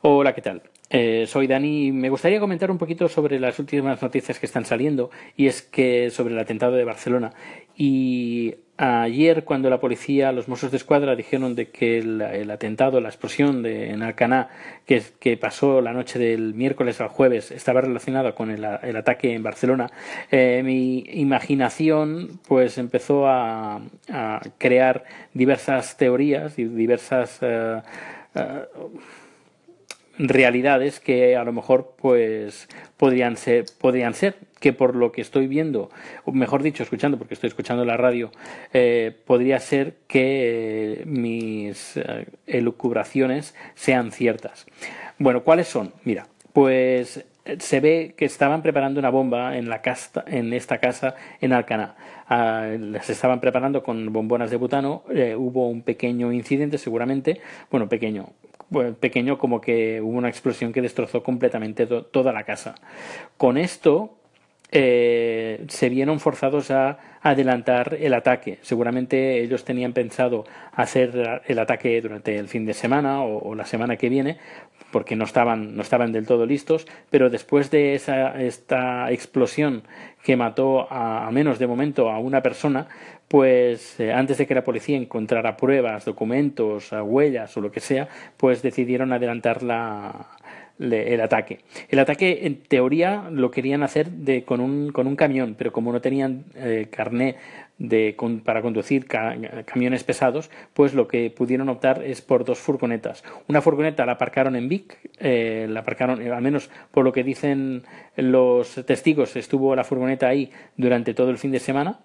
Hola, ¿qué tal? Eh, soy Dani y me gustaría comentar un poquito sobre las últimas noticias que están saliendo y es que sobre el atentado de Barcelona y ayer cuando la policía, los Mossos de Escuadra dijeron de que el, atentado, la explosión de, en Alcaná que, pasó la noche del miércoles al jueves estaba relacionada con el, ataque en Barcelona, eh, mi imaginación pues empezó a, crear diversas teorías y diversas eh, realidades que a lo mejor pues podrían ser podrían ser que por lo que estoy viendo o mejor dicho escuchando porque estoy escuchando la radio eh, podría ser que mis eh, elucubraciones sean ciertas bueno cuáles son mira pues se ve que estaban preparando una bomba en la casa, en esta casa en Alcaná. Ah, se estaban preparando con bombonas de butano. Eh, hubo un pequeño incidente, seguramente. Bueno, pequeño pequeño como que hubo una explosión que destrozó completamente toda la casa. Con esto eh, se vieron forzados a adelantar el ataque. Seguramente ellos tenían pensado hacer el ataque durante el fin de semana o, la semana que viene, porque no estaban, no estaban del todo listos, pero después de esa, esta explosión que mató a, menos de momento a una persona, pues eh, antes de que la policía encontrara pruebas, documentos, huellas o lo que sea, pues decidieron adelantar la, el ataque. El ataque, en teoría, lo querían hacer de, con, un, con un camión, pero como no tenían eh, carné de, para conducir camiones pesados, pues lo que pudieron optar es por dos furgonetas. Una furgoneta la aparcaron en Vic, eh, la aparcaron, eh, al menos por lo que dicen los testigos, estuvo la furgoneta ahí durante todo el fin de semana,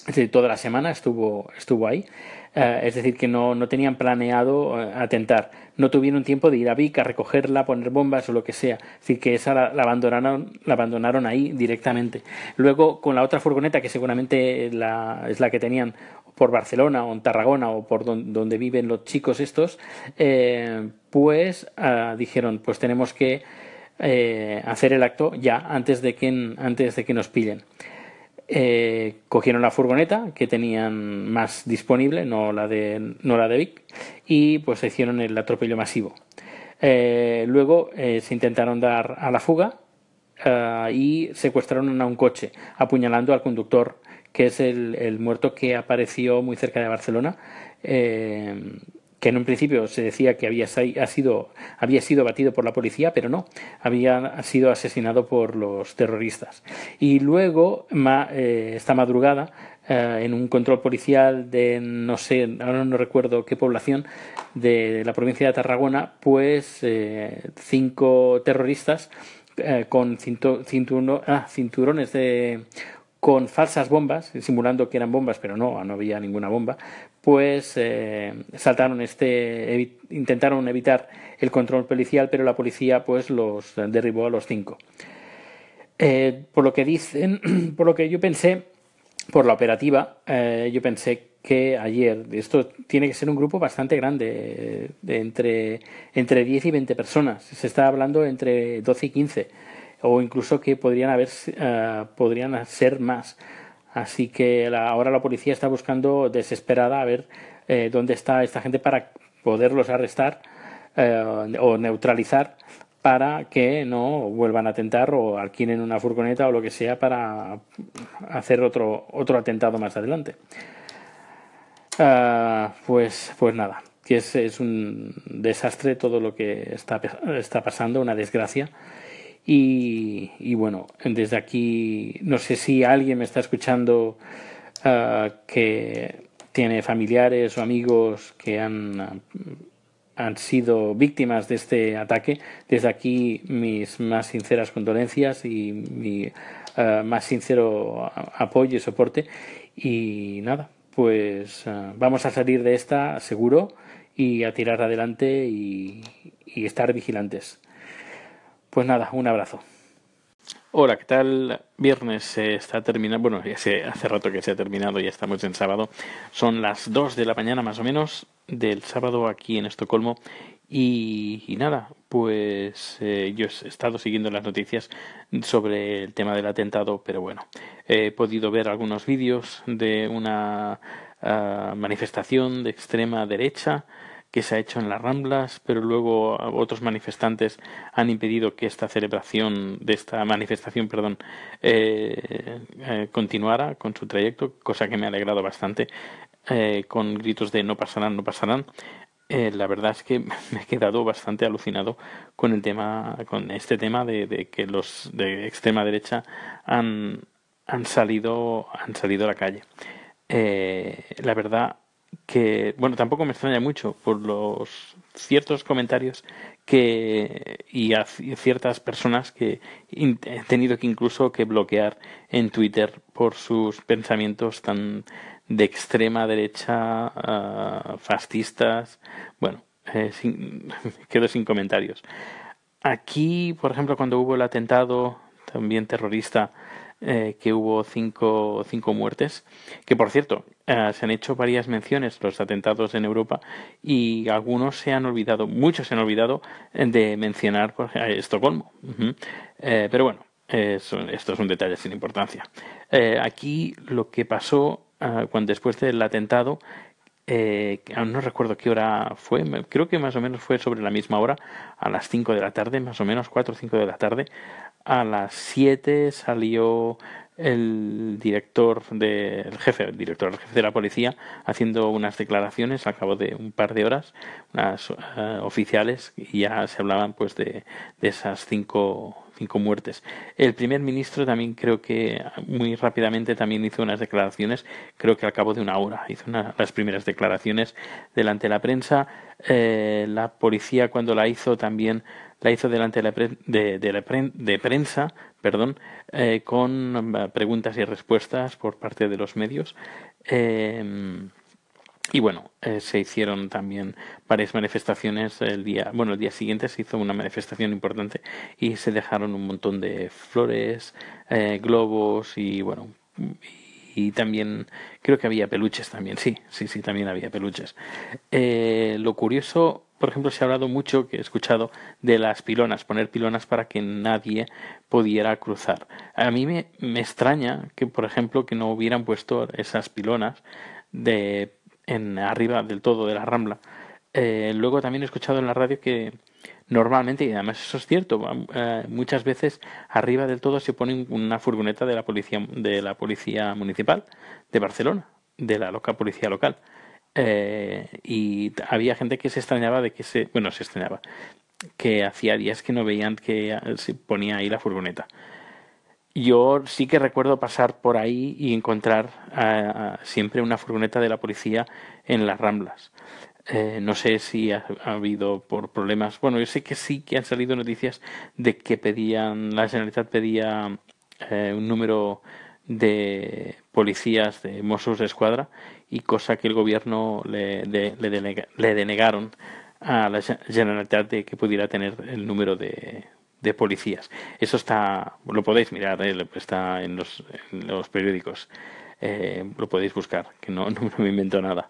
es decir, toda la semana estuvo, estuvo ahí. Eh, es decir, que no, no tenían planeado eh, atentar. No tuvieron tiempo de ir a Vic a recogerla, poner bombas o lo que sea. Es decir, que esa la, abandonaron, la abandonaron ahí directamente. Luego, con la otra furgoneta, que seguramente la, es la que tenían por Barcelona o en Tarragona o por donde, viven los chicos estos, eh, pues ah, dijeron, pues tenemos que hacer el acto ya antes de que, antes de que nos pillen. Eh, cogieron la furgoneta que tenían más disponible, no la de, no la de Vic, y pues hicieron el atropello masivo. Eh, luego eh, se intentaron dar a la fuga y secuestraron a un coche, apuñalando al conductor, que es el, el muerto que apareció muy cerca de Barcelona que en un principio se decía que había sido, había sido batido por la policía, pero no, había sido asesinado por los terroristas. Y luego, eh, esta madrugada, eh, en un control policial de, no sé, ahora no recuerdo qué población, de la provincia de Tarragona, pues eh, cinco terroristas con ah, cinturones de con falsas bombas, simulando que eran bombas, pero no, no había ninguna bomba, pues eh, saltaron este, intentaron evitar el control policial, pero la policía pues los derribó a los cinco. Eh, por lo que dicen, por lo que yo pensé, por la operativa, eh, yo pensé que ayer, esto tiene que ser un grupo bastante grande, de entre, entre 10 y 20 personas, se está hablando entre 12 y 15 o incluso que podrían haber podrían ser más. Así que ahora la policía está buscando desesperada a ver eh, dónde está esta gente para poderlos arrestar eh, o neutralizar para que no vuelvan a atentar o alquilen una furgoneta o lo que sea para hacer otro otro atentado más adelante. Uh, pues, pues nada, que es, es un desastre todo lo que está, está pasando, una desgracia. Y, bueno, desde aquí, no sé si alguien me está escuchando ah, que tiene familiares o amigos que han, han sido víctimas de este ataque. Desde aquí mis más sinceras condolencias y mi ah, más sincero apoyo y soporte. Y nada, pues ah, vamos a salir de esta seguro y a tirar adelante y estar vigilantes. Pues nada, un abrazo. Hola, ¿qué tal? Viernes se está terminando, bueno, ya hace rato que se ha terminado, ya estamos en sábado. Son las 2 de la mañana más o menos del sábado aquí en Estocolmo. Y, nada, pues eh, yo he estado siguiendo las noticias sobre el tema del atentado, pero bueno, he podido ver algunos vídeos de una ah, manifestación de extrema derecha que se ha hecho en las Ramblas, pero luego otros manifestantes han impedido que esta celebración de esta manifestación, perdón, eh, eh, continuara con su trayecto, cosa que me ha alegrado bastante, eh, con gritos de no pasarán, no pasarán. la verdad es que me he quedado bastante alucinado con el tema, con este tema de, que los de extrema derecha han, han salido, han salido a la calle. la verdad que, bueno, tampoco me extraña mucho por los ciertos comentarios que y a ciertas personas que he tenido que incluso que bloquear en Twitter por sus pensamientos tan de extrema derecha, uh, fascistas. Bueno, eh, sin, quedo sin comentarios. Aquí, por ejemplo, cuando hubo el atentado también terrorista eh, que hubo cinco, cinco muertes, que por cierto, eh, se han hecho varias menciones los atentados en Europa y algunos se han olvidado, muchos se han olvidado de mencionar Estocolmo. Eh, pero bueno, esto es un detalle sin importancia. aquí lo que pasó cuando después del atentado eh, no recuerdo qué hora fue, creo que más o menos fue sobre la misma hora, a las 5 de la tarde, más o menos 4 o 5 de la tarde, a las 7 salió el director de, el jefe, el director el jefe de la policía haciendo unas declaraciones al cabo de un par de horas, unas uh, oficiales y ya se hablaban pues de, de esas cinco cinco muertes. El primer ministro también creo que muy rápidamente también hizo unas declaraciones, creo que al cabo de una hora hizo las primeras declaraciones delante de la prensa. Eh, la policía cuando la hizo también la hizo delante de, la de, la de prensa, perdón, eh, con eh, preguntas y respuestas por parte de los medios. Y bueno, eh, se hicieron también varias manifestaciones el día, bueno, el día siguiente se hizo una manifestación importante y se dejaron un montón de flores, eh, globos y bueno, y también creo que había peluches también, sí, sí, sí, también había peluches. Eh, lo curioso, por ejemplo, se ha hablado mucho, que he escuchado, de las pilonas, poner pilonas para que nadie pudiera cruzar. A mí me, me extraña que, por ejemplo, que no hubieran puesto esas pilonas de en arriba del todo de la Rambla. Eh, luego también he escuchado en la radio que normalmente, y además eso es cierto, eh, muchas veces arriba del todo se pone una furgoneta de la policía, de la policía municipal de Barcelona, de la loca policía local. Eh, y había gente que se extrañaba de que se, bueno, se extrañaba, que hacía días que no veían que se ponía ahí la furgoneta. Yo sí que recuerdo pasar por ahí y encontrar siempre una furgoneta de la policía en las Ramblas. Eh, no sé si ha, habido por problemas. Bueno, yo sé que sí que han salido noticias de que pedían, la Generalitat pedía eh, un número de policías de Mossos de Escuadra y cosa que el gobierno le, le denegaron a la Generalitat de que pudiera tener el número de, de policías. Eso está, lo podéis mirar, eh, está en los, en los periódicos, eh, lo podéis buscar, que no, no me invento nada.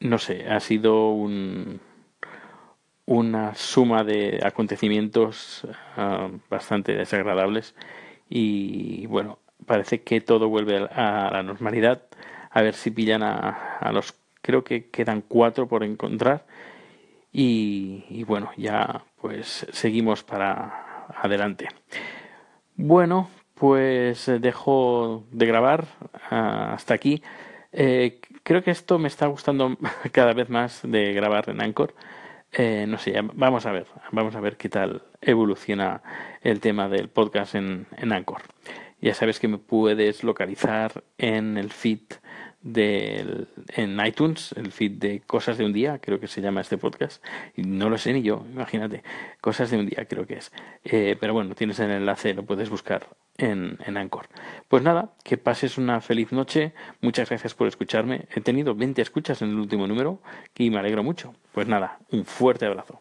no sé, ha sido un, una suma de acontecimientos bastante desagradables y bueno, parece que todo vuelve a la normalidad. A ver si pillan a, a los, creo que quedan cuatro por encontrar y, bueno, ya pues seguimos para adelante. Bueno, pues dejo de grabar ah, hasta aquí. Eh, creo que esto me está gustando cada vez más de grabar en Anchor. Eh, no sé, vamos a ver, vamos a ver qué tal evoluciona el tema del podcast en, en Anchor. Ya sabes que me puedes localizar en el feed del, en iTunes, el feed de Cosas de un Día, creo que se llama este podcast, no lo sé ni yo, imagínate, Cosas de un Día creo que es. Eh, pero bueno, tienes el enlace, lo puedes buscar en, en Anchor. Pues nada, que pases una feliz noche, muchas gracias por escucharme, he tenido 20 escuchas en el último número y me alegro mucho. Pues nada, un fuerte abrazo.